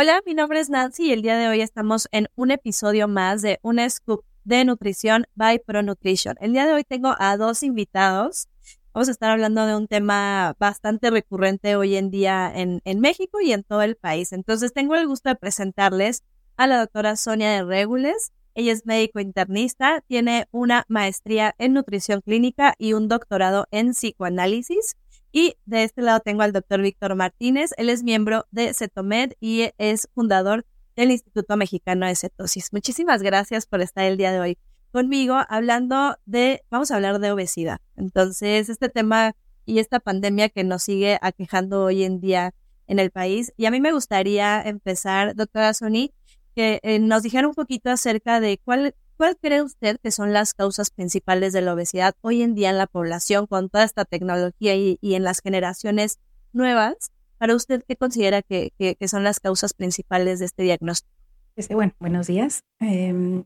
Hola, mi nombre es Nancy y el día de hoy estamos en un episodio más de un scoop de nutrición by Pro Nutrition. El día de hoy tengo a dos invitados. Vamos a estar hablando de un tema bastante recurrente hoy en día en, en México y en todo el país. Entonces tengo el gusto de presentarles a la doctora Sonia de Regules. Ella es médico internista, tiene una maestría en nutrición clínica y un doctorado en psicoanálisis. Y de este lado tengo al doctor Víctor Martínez. Él es miembro de CETOMED y es fundador del Instituto Mexicano de Cetosis. Muchísimas gracias por estar el día de hoy conmigo hablando de, vamos a hablar de obesidad. Entonces, este tema y esta pandemia que nos sigue aquejando hoy en día en el país. Y a mí me gustaría empezar, doctora Sony, que eh, nos dijera un poquito acerca de cuál, ¿Cuál cree usted que son las causas principales de la obesidad hoy en día en la población con toda esta tecnología y, en las generaciones nuevas? Para usted, ¿qué considera que, son las causas principales de este diagnóstico? Este, bueno, buenos días. Em,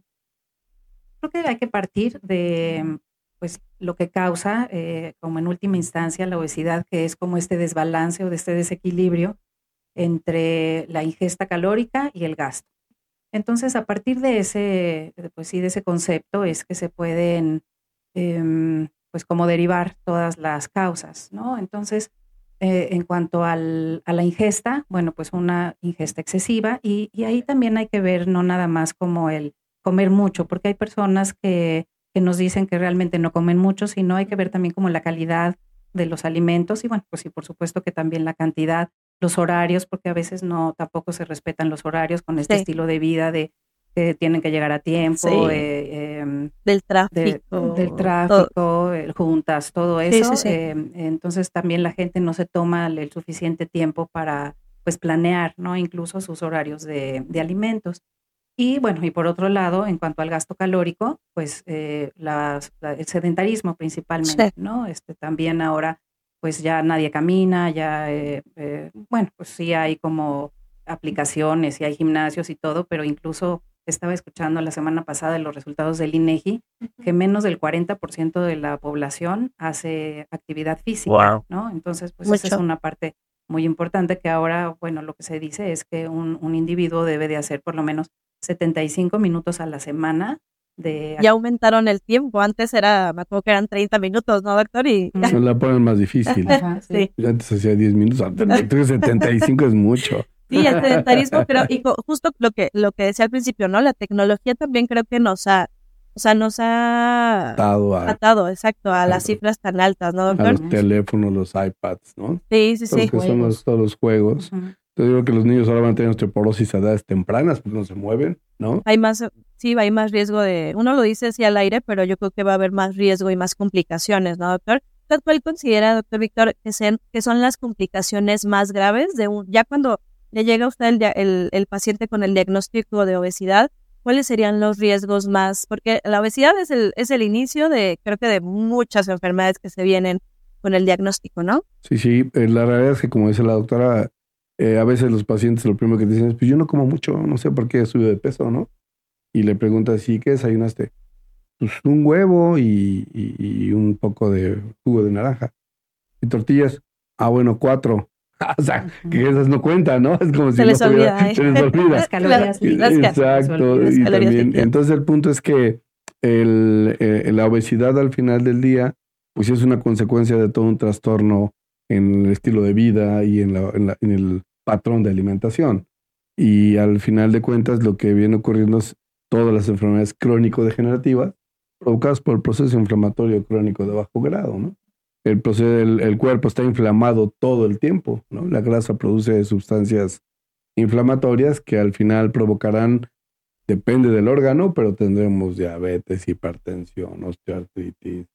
creo que hay que partir de pues, lo que causa, eh, como en última instancia, la obesidad, que es como este desbalance o de este desequilibrio entre la ingesta calórica y el gasto. Entonces, a partir de ese, pues sí, de ese concepto es que se pueden, em, pues como derivar todas las causas, ¿no? Entonces, eh, en cuanto al, a la ingesta, bueno, pues una ingesta excesiva y, y, ahí también hay que ver no nada más como el comer mucho, porque hay personas que, que nos dicen que realmente no comen mucho, sino hay que ver también como la calidad de los alimentos y bueno, pues sí, por supuesto que también la cantidad los horarios, porque a veces no tampoco se respetan los horarios con este estilo de vida de que tienen que llegar a tiempo, eh, em, del tráfico, del tráfico, juntas, todo eso. Em, entonces también la gente no se toma el, suficiente tiempo para pues planear, ¿no? Incluso sus horarios de, alimentos. Y bueno, y por otro lado, en cuanto al gasto calórico, pues eh, el sedentarismo principalmente, ¿no? Este también ahora pues ya nadie camina, ya, eh, eh, bueno, pues sí hay como aplicaciones y hay gimnasios y todo, pero incluso estaba escuchando la semana pasada los resultados del INEGI, que menos del 40% de la población hace actividad física, ¿no? Entonces, pues esa es una parte muy importante que ahora, bueno, lo que se dice es que un, un individuo debe de hacer por lo menos 75 minutos a la semana ya aumentaron el tiempo. Antes era, me acuerdo que eran 30 minutos, ¿no, doctor? Y Se la ponen más difícil. sí. Antes hacía 10 minutos, 75 es mucho. Sí, el sedentarismo, pero y justo lo que, lo que decía al principio, ¿no? La tecnología también creo que nos ha, o sea, nos ha atado, atado exacto, a, las cifras tan altas, ¿no, doctor? A los teléfonos, los iPads, ¿no? Sí, sí, sí. Que son los, todos los juegos. Te digo que los niños ahora van a tener osteoporosis a edades tempranas porque no se mueven, ¿no? Hay más, sí, hay más riesgo de, uno lo dice así al aire, pero yo creo que va a haber más riesgo y más complicaciones, ¿no, doctor? ¿Cuál considera, doctor Víctor, que, sean, que son las complicaciones más graves de un, ya cuando le llega a usted el, el, el paciente con el diagnóstico de obesidad, ¿cuáles serían los riesgos más? Porque la obesidad es el, es el inicio de, creo que de muchas enfermedades que se vienen con el diagnóstico, ¿no? Sí, sí, eh, la realidad es que como dice la doctora, eh, a veces los pacientes lo primero que dicen es, pues yo no como mucho, no sé por qué subido de peso, ¿no? Y le preguntas, ¿sí qué desayunaste? Pues un huevo y, un poco de jugo de naranja. ¿Y tortillas? Ah, bueno, cuatro. o sea, que esas no cuentan, ¿no? Es como si se les olvida. ¿eh? Se les olvida. Las calorías. Exacto. y también, entonces el punto es que el, eh, la obesidad al final del día, pues es una consecuencia de todo un trastorno en el estilo de vida y en, la, en el patrón de alimentación. Y al final de cuentas lo que viene ocurriendo es todas las enfermedades crónico-degenerativas provocadas por el proceso inflamatorio crónico de bajo grado. El, proceso, el, cuerpo está inflamado todo el tiempo. La grasa produce sustancias inflamatorias que al final provocarán, depende del órgano, pero tendremos diabetes, hipertensión, osteoartritis,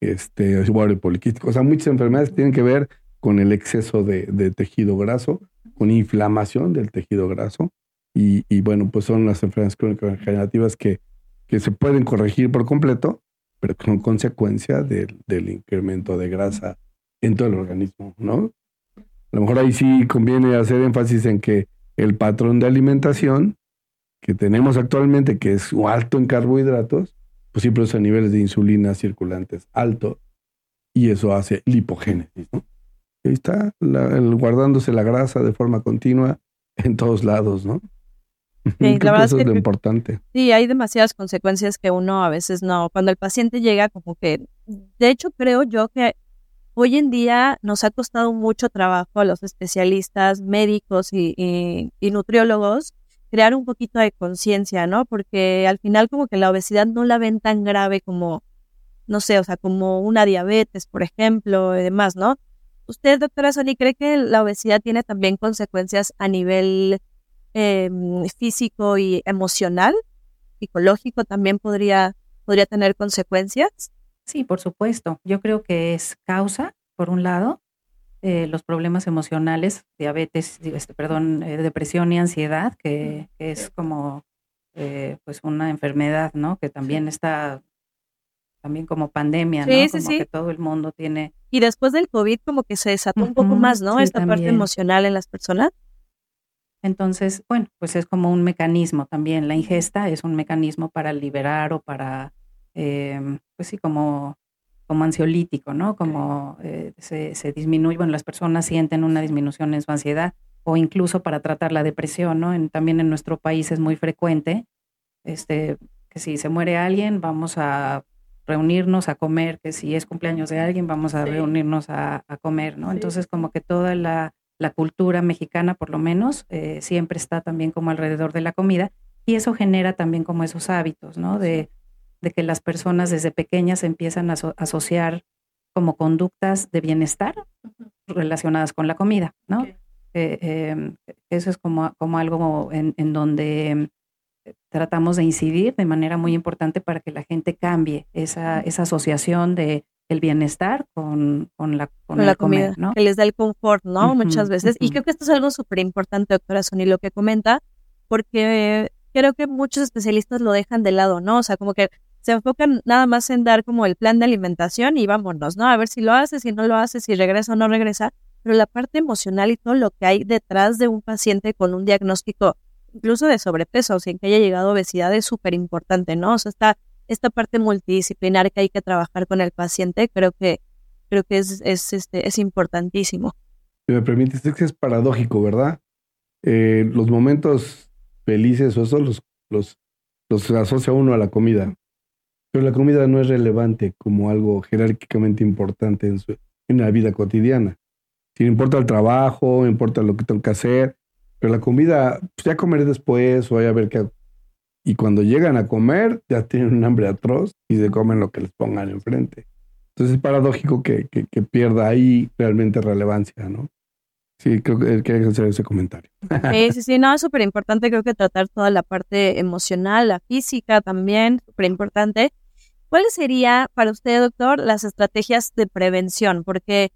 este, ovario poliquístico, o sea, muchas enfermedades tienen que ver con el exceso de, tejido graso, con inflamación del tejido graso. Y, bueno, pues son las enfermedades crónicas degenerativas que, que se pueden corregir por completo, pero con consecuencia del, del incremento de grasa en todo el organismo, ¿no? A lo mejor ahí sí conviene hacer énfasis en que el patrón de alimentación que tenemos actualmente, que es alto en carbohidratos, pues sí produce niveles de insulina circulantes altos y eso hace lipogénesis, ¿no? Ahí está, el, guardándose la grasa de forma continua en todos lados, ¿no? Sí, la verdad es, lo importante. Sí, hay demasiadas consecuencias que uno a veces no. Cuando el paciente llega, como que, de hecho, creo yo que hoy en día nos ha costado mucho trabajo a los especialistas médicos y, nutriólogos crear un poquito de conciencia, ¿no? Porque al final como que la obesidad no la ven tan grave como, no sé, o sea, como una diabetes, por ejemplo, y demás, ¿no? ¿Usted, doctora Sony, cree que la obesidad tiene también consecuencias a nivel em, físico y emocional? ¿Psicológico también podría, podría tener consecuencias? Sí, por supuesto. Yo creo que es causa, por un lado, eh, los problemas emocionales, diabetes, este, perdón, eh, depresión y ansiedad, que, es como eh, pues una enfermedad, ¿no? Que también está también como pandemia, ¿no? Sí, como que todo el mundo tiene. Y después del COVID como que se desató un poco más, ¿no? Esta parte emocional en las personas. Entonces, bueno, pues es como un mecanismo también. La ingesta es un mecanismo para liberar o para Em, pues sí, como, como ansiolítico, ¿no? Como eh, se, se, disminuye, bueno, las personas sienten una disminución en su ansiedad o incluso para tratar la depresión, ¿no? también en nuestro país es muy frecuente, este, que si se muere alguien, vamos a reunirnos a comer, que si es cumpleaños de alguien, vamos a reunirnos a, comer, ¿no? Entonces, como que toda la, la, cultura mexicana, por lo menos, eh, siempre está también como alrededor de la comida y eso genera también como esos hábitos, ¿no? De, de que las personas desde pequeñas empiezan a asociar como conductas de bienestar relacionadas con la comida, ¿no? Eh, em, eso es como, como algo en, donde eh, tratamos de incidir de manera muy importante para que la gente cambie esa, esa asociación de el bienestar con, con la, con, la comida, ¿no? Que les da el confort, ¿no? Muchas veces. Y creo que esto es algo súper importante, doctora Sony, lo que comenta, porque creo que muchos especialistas lo dejan de lado, ¿no? O sea, como que se enfocan nada más en dar como el plan de alimentación y vámonos, ¿no? A ver si lo hace, si no lo hace, si regresa o no regresa, pero la parte emocional y todo lo que hay detrás de un paciente con un diagnóstico, incluso de sobrepeso, o sin que haya llegado obesidad, es súper importante, ¿no? O sea, esta, esta parte multidisciplinar que hay que trabajar con el paciente, creo que, creo que es, es, este, es importantísimo. Si me permites, es que es paradójico, ¿verdad? Eh, los momentos felices o eso los, los, los asocia uno a la comida. Pero la comida no es relevante como algo jerárquicamente importante en, su, en la vida cotidiana. Si importa el trabajo, importa lo que tengo que hacer, pero la comida, pues ya comeré después o voy a ver qué Y cuando llegan a comer, ya tienen un hambre atroz y se comen lo que les pongan enfrente. Entonces es paradójico que, que, pierda ahí realmente relevancia, ¿no? Sí, creo que quería hacer ese comentario. Sí, sí, sí, no, es súper importante, creo que tratar toda la parte emocional, la física también, súper importante. ¿Cuáles serían para usted, doctor, las estrategias de prevención? Porque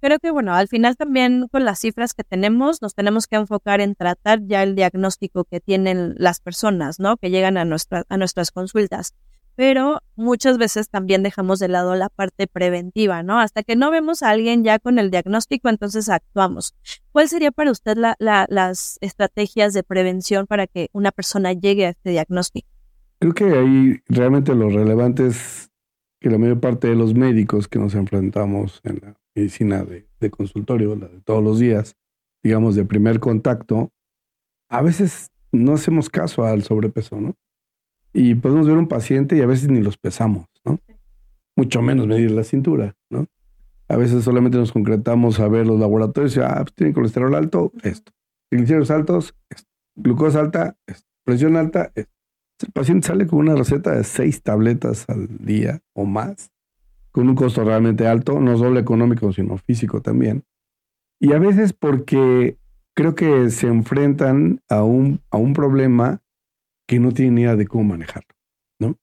creo que, bueno, al final también con las cifras que tenemos, nos tenemos que enfocar en tratar ya el diagnóstico que tienen las personas, ¿no? Que llegan a, nuestra, a nuestras consultas. Pero muchas veces también dejamos de lado la parte preventiva, ¿no? Hasta que no vemos a alguien ya con el diagnóstico, entonces actuamos. ¿Cuál sería para usted la, las estrategias de prevención para que una persona llegue a este diagnóstico? Creo que ahí realmente lo relevante es que la mayor parte de los médicos que nos enfrentamos en la medicina de, consultorio, la de todos los días, digamos de primer contacto, a veces no hacemos caso al sobrepeso, ¿no? Y podemos ver un paciente y a veces ni los pesamos, ¿no? Mucho menos medir la cintura, ¿no? A veces solamente nos concretamos a ver los laboratorios y, ah, pues tiene colesterol alto, esto. Triglicéridos altos, esto. Glucosa alta, esto. Presión alta, esto. El paciente sale con una receta de seis tabletas al día o más, con un costo realmente alto, no solo económico, sino físico también. Y a veces porque creo que se enfrentan a un, a un problema que no tienen idea de cómo manejarlo, ¿no?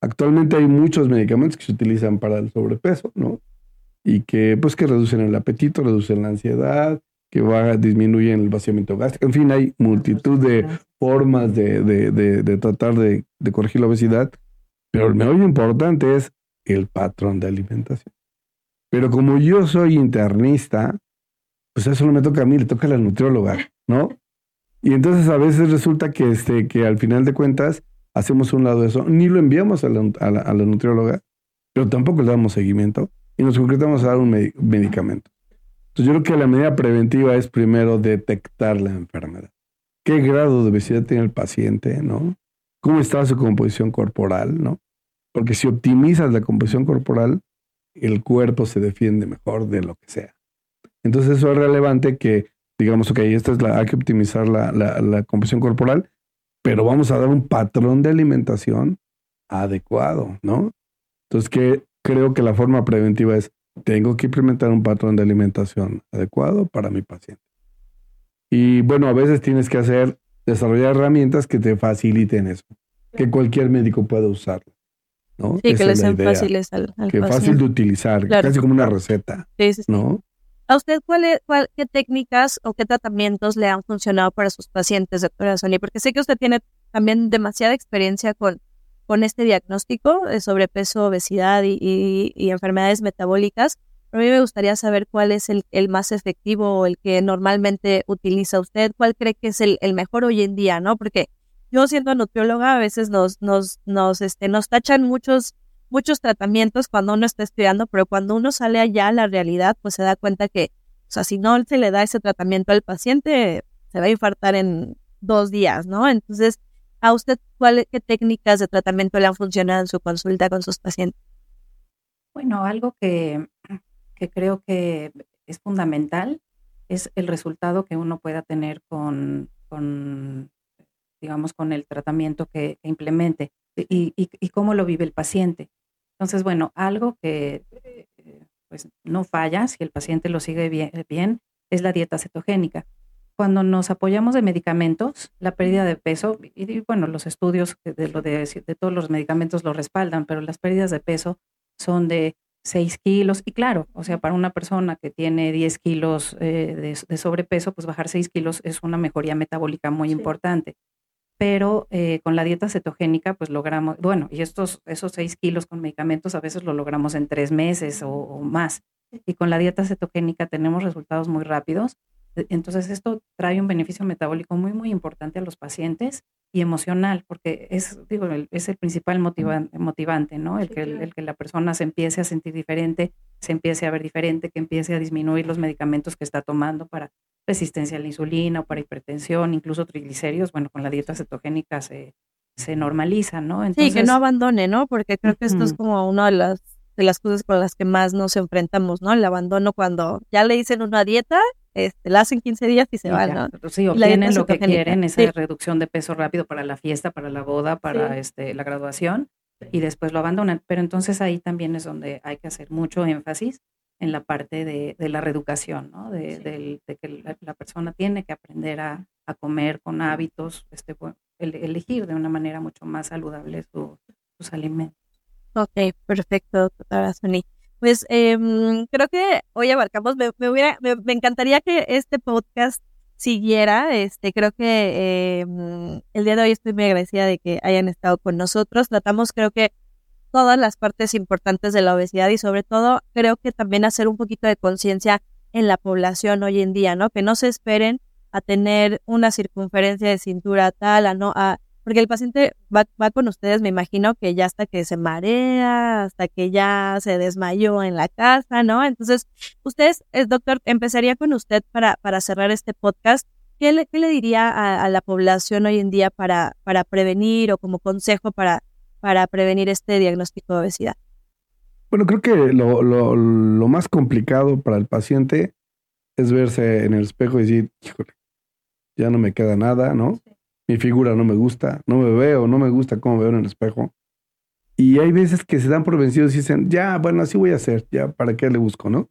Actualmente hay muchos medicamentos que se utilizan para el sobrepeso, ¿no? Y que pues que reducen el apetito, reducen la ansiedad, que va, disminuyen el vaciamiento gástrico. En fin, hay multitud de formas de, de, tratar de, corregir la obesidad, pero el meollo importante es el patrón de alimentación. Pero como yo soy internista, pues eso no me toca a mí, le toca a la nutrióloga, ¿no? Y entonces a veces resulta que, este, que al final de cuentas hacemos un lado de eso, ni lo enviamos a la, a la, nutrióloga, pero tampoco le damos seguimiento y nos concretamos a dar un medicamento. Entonces yo creo que la medida preventiva es primero detectar la enfermedad. Qué grado de obesidad tiene el paciente, ¿no? ¿Cómo está su composición corporal, ¿no? Porque si optimizas la composición corporal, el cuerpo se defiende mejor de lo que sea. Entonces eso es relevante que digamos, ok, esta es la, hay que optimizar la, la, composición corporal, pero vamos a dar un patrón de alimentación adecuado, ¿no? Entonces, que creo que la forma preventiva es, tengo que implementar un patrón de alimentación adecuado para mi paciente. Y bueno, a veces tienes que hacer, desarrollar herramientas que te faciliten eso, que cualquier médico pueda usarlo. ¿no? Sí, que les sean fáciles al, Que fácil de utilizar, casi como una receta. Sí, sí, ¿no? ¿A usted cuál, qué técnicas o qué tratamientos le han funcionado para sus pacientes, doctora Sony? Porque sé que usted tiene también demasiada experiencia con, con este diagnóstico de sobrepeso, obesidad y, enfermedades metabólicas. A mí me gustaría saber cuál es el, más efectivo o el que normalmente utiliza usted, cuál cree que es el, mejor hoy en día, ¿no? Porque yo siendo nutrióloga a veces nos, nos, nos, este, nos tachan muchos muchos tratamientos cuando uno está estudiando, pero cuando uno sale allá a la realidad, pues se da cuenta que, o sea, si no se le da ese tratamiento al paciente, se va a infartar en dos días, ¿no? Entonces, ¿a usted cuál, qué técnicas de tratamiento le han funcionado en su consulta con sus pacientes? Bueno, algo que, que creo que es fundamental es el resultado que uno pueda tener con, con digamos, con el tratamiento que, implemente y, y, cómo lo vive el paciente. Entonces, bueno, algo que eh, pues no falla si el paciente lo sigue bien, es la dieta cetogénica. Cuando nos apoyamos de medicamentos, la pérdida de peso, y, bueno, los estudios de, lo de, todos los medicamentos lo respaldan, pero las pérdidas de peso son de 6 kilos. Y claro, o sea, para una persona que tiene 10 kilos eh, de, sobrepeso, pues bajar 6 kilos es una mejoría metabólica muy importante pero eh, con la dieta cetogénica pues logramos, bueno, y estos, esos seis kilos con medicamentos a veces lo logramos en tres meses o, más. Y con la dieta cetogénica tenemos resultados muy rápidos. E, entonces esto trae un beneficio metabólico muy, muy importante a los pacientes y emocional, porque es, digo, es el principal motivante, ¿no? El que, el que la persona se empiece a sentir diferente, se empiece a ver diferente, que empiece a disminuir los medicamentos que está tomando para resistencia a la insulina o para hipertensión, incluso triglicéridos, bueno, con la dieta cetogénica se, se normaliza, ¿no? sí, que no abandone, ¿no? Porque creo que esto es como una de las, de las cosas con las que más nos enfrentamos, ¿no? El abandono cuando ya le dicen una dieta, este, la hacen 15 días y se van, ¿no? Sí, obtienen lo que quieren, esa reducción de peso rápido para la fiesta, para la boda, para este, la graduación, y después lo abandonan. Pero entonces ahí también es donde hay que hacer mucho énfasis en la parte de, la reeducación, ¿no? de, que la, persona tiene que aprender a, comer con hábitos, este, elegir de una manera mucho más saludable sus alimentos. Ok, perfecto, doctora Sony. Pues em, creo que hoy abarcamos, me, hubiera, me, encantaría que este podcast siguiera. Este, creo que em, el día de hoy estoy muy agradecida de que hayan estado con nosotros. Tratamos, creo que todas las partes importantes de la obesidad y sobre todo creo que también hacer un poquito de conciencia en la población hoy en día, ¿no? Que no se esperen a tener una circunferencia de cintura tal, a no, a, porque el paciente va, va con ustedes, me imagino que ya hasta que se marea, hasta que ya se desmayó en la casa, ¿no? Entonces, ustedes, el doctor, empezaría con usted para, para cerrar este podcast. ¿Qué le, qué le diría a, a, la población hoy en día para, para prevenir o como consejo para para prevenir este diagnóstico de obesidad? Bueno, creo que lo, lo, lo, más complicado para el paciente es verse en el espejo y decir, híjole, ya no me queda nada, ¿no? Mi figura no me gusta, no me veo, no me gusta cómo me veo en el espejo. Y hay veces que se dan por vencidos y dicen, ya, bueno, así voy a hacer, ya, ¿para qué le busco, no?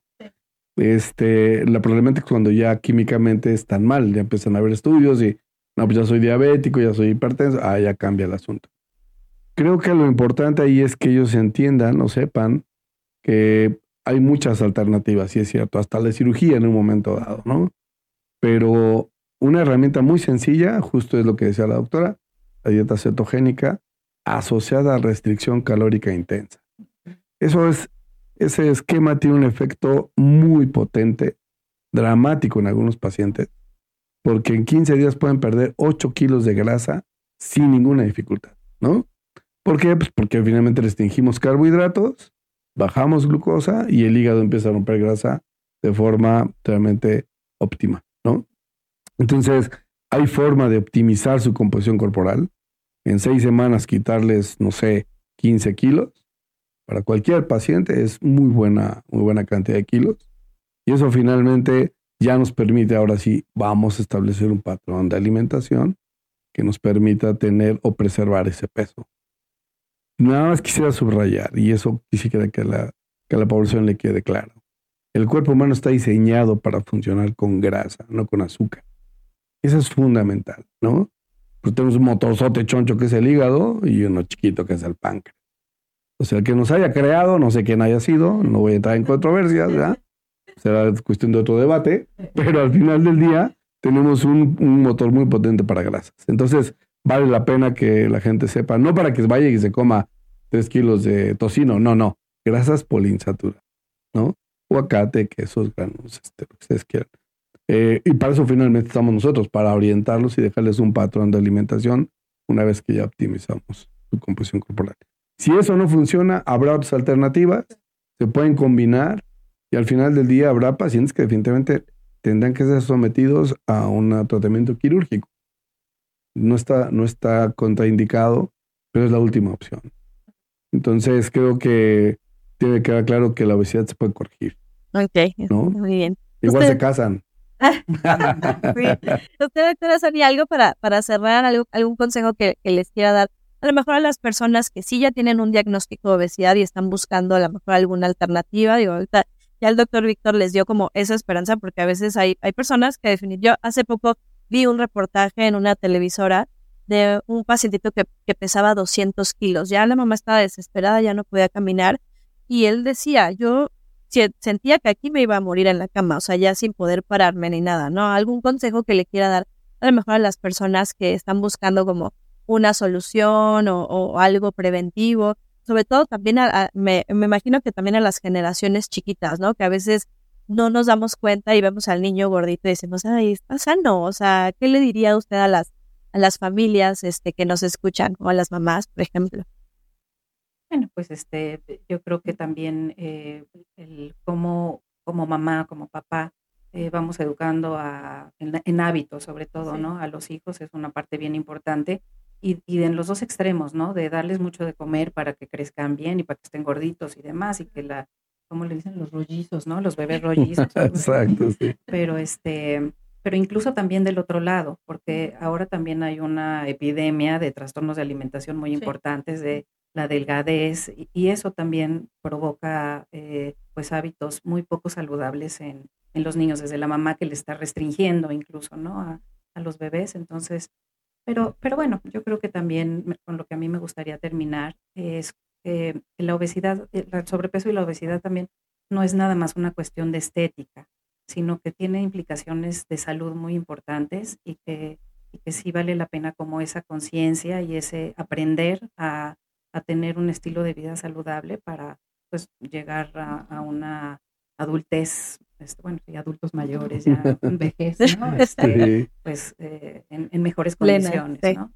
Este, la probablemente cuando ya químicamente están mal, ya empiezan a haber estudios y, no, pues ya soy diabético, ya soy hipertenso, ah, ya cambia el asunto creo que lo importante ahí es que ellos entiendan o sepan que hay muchas alternativas, sí es cierto, hasta la cirugía en un momento dado, ¿no? Pero una herramienta muy sencilla, justo es lo que decía la doctora, la dieta cetogénica asociada a restricción calórica intensa. Eso es, ese esquema tiene un efecto muy potente, dramático en algunos pacientes, porque en 15 días pueden perder 8 kilos de grasa sin ninguna dificultad, ¿no? ¿Por qué? Pues porque finalmente restringimos carbohidratos, bajamos glucosa y el hígado empieza a romper grasa de forma realmente óptima, ¿no? Entonces, hay forma de optimizar su composición corporal. En seis semanas quitarles, no sé, 15 kilos. Para cualquier paciente es muy buena, muy buena cantidad de kilos. Y eso finalmente ya nos permite, ahora sí, vamos a establecer un patrón de alimentación que nos permita tener o preservar ese peso. Nada más quisiera subrayar, y eso quisiera que la, que la población le quede claro. El cuerpo humano está diseñado para funcionar con grasa, no con azúcar. Eso es fundamental, ¿no? Pues tenemos un motorzote choncho que es el hígado y uno chiquito que es el páncreas. O sea, el que nos haya creado, no sé quién haya sido, no voy a entrar en controversias, ¿verdad? Será cuestión de otro debate, pero al final del día tenemos un, un motor muy potente para grasas. Entonces, vale la pena que la gente sepa, no para que vaya y se coma tres kilos de tocino, no, no, grasas poliinsaturadas, ¿no? Aguacate, quesos, granos, este, lo que ustedes quieran. Eh, y para eso finalmente estamos nosotros, para orientarlos y dejarles un patrón de alimentación una vez que ya optimizamos su composición corporal. Si eso no funciona, habrá otras alternativas, se pueden combinar y al final del día habrá pacientes que definitivamente tendrán que ser sometidos a un tratamiento quirúrgico. No está, no está contraindicado, pero es la última opción. Entonces creo que tiene que quedar claro que la obesidad se puede corregir. Ok, muy bien. Igual se casan. Usted, doctora Sonia, algo para, para cerrar, algún consejo que, les quiera dar, a lo mejor a las personas que sí ya tienen un diagnóstico de obesidad y están buscando a lo mejor alguna alternativa, digo, ya el doctor Víctor les dio como esa esperanza, porque a veces hay, hay personas que definitivamente, yo hace poco vi un reportaje en una televisora de un pacientito que, que pesaba 200 kilos, ya la mamá estaba desesperada, ya no podía caminar, y él decía, yo sentía que aquí me iba a morir en la cama, o sea, ya sin poder pararme ni nada, ¿no? ¿Algún consejo que le quiera dar a lo mejor a las personas que están buscando como una solución o, algo preventivo? Sobre todo también, me, me imagino que también a las generaciones chiquitas, ¿no? Que a veces no nos damos cuenta y vemos al niño gordito y decimos, ay, está sano, o sea, ¿qué le diría usted a las, a las familias este, que nos escuchan o a las mamás, por ejemplo? Bueno, pues este, yo creo que también eh, el cómo como mamá, como papá, eh, vamos educando a, en, hábitos, sobre todo, ¿no? A los hijos es una parte bien importante. Y, y en los dos extremos, ¿no? De darles mucho de comer para que crezcan bien y para que estén gorditos y demás, y que la, ¿cómo le dicen? Los rollizos, ¿no? Los bebés rollizos. Exacto, sí. Pero este, pero incluso también del otro lado, porque ahora también hay una epidemia de trastornos de alimentación muy importantes, de la delgadez, y, eso también provoca eh, pues hábitos muy poco saludables en, en, los niños, desde la mamá que le está restringiendo incluso, ¿no? A, a los bebés. Entonces, pero, pero bueno, yo creo que también con lo que a mí me gustaría terminar es que la obesidad, el sobrepeso y la obesidad también no es nada más una cuestión de estética, sino que tiene implicaciones de salud muy importantes y que, y que sí vale la pena como esa conciencia y ese aprender a a tener un estilo de vida saludable para pues llegar a, una adultez, este, bueno, y adultos mayores, ya vejez, ¿no? Este, pues eh, en, mejores condiciones, ¿no?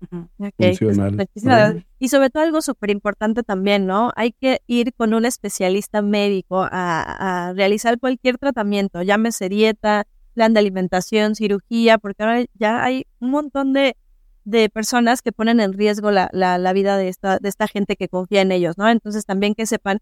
Y sobre todo algo súper importante también, ¿no? Hay que ir con un especialista médico a, a, realizar cualquier tratamiento, llámese dieta, plan de alimentación, cirugía, porque ahora ya hay un montón de de personas que ponen en riesgo la, la, vida de esta, de esta gente que confía en ellos, ¿no? Entonces también que sepan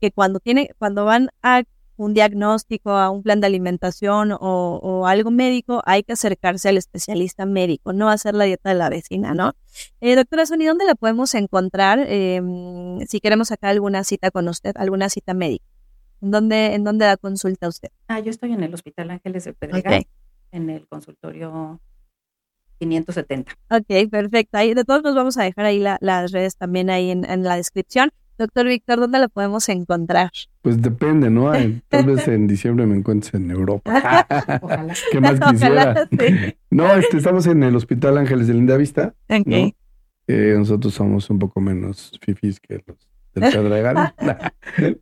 que cuando, tiene, cuando van a un diagnóstico, a un plan de alimentación o, o, algo médico, hay que acercarse al especialista médico, no hacer la dieta de la vecina, ¿no? Eh, doctora Sony, ¿dónde la podemos encontrar em, si queremos sacar alguna cita con usted, alguna cita médica? ¿En dónde, en dónde da consulta usted? Ah, yo estoy en el Hospital Ángeles de Pedregal, en el consultorio 570. Ok, perfecto. Ahí, de todos nos vamos a dejar ahí las redes también ahí en, la descripción. Doctor Víctor, ¿dónde lo podemos encontrar? Pues depende, ¿no? Tal vez en diciembre me encuentres en Europa. Ojalá. ¿Qué más quisiera? No, este, estamos en el Hospital Ángeles de Linda Vista. Ok. Eh, nosotros somos un poco menos fifis que los del Pedregal.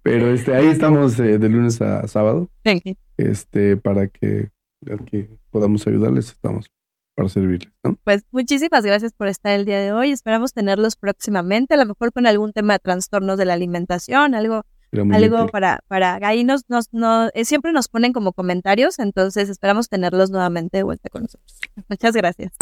Pero este, ahí estamos eh, de lunes a sábado. Este, para que, que podamos ayudarles, estamos para servirles. ¿no? Pues muchísimas gracias por estar el día de hoy. Esperamos tenerlos próximamente, a lo mejor con algún tema de trastornos de la alimentación, algo algo para para ahí nos nos, nos eh, siempre nos ponen como comentarios, entonces esperamos tenerlos nuevamente de vuelta con nosotros. Muchas gracias.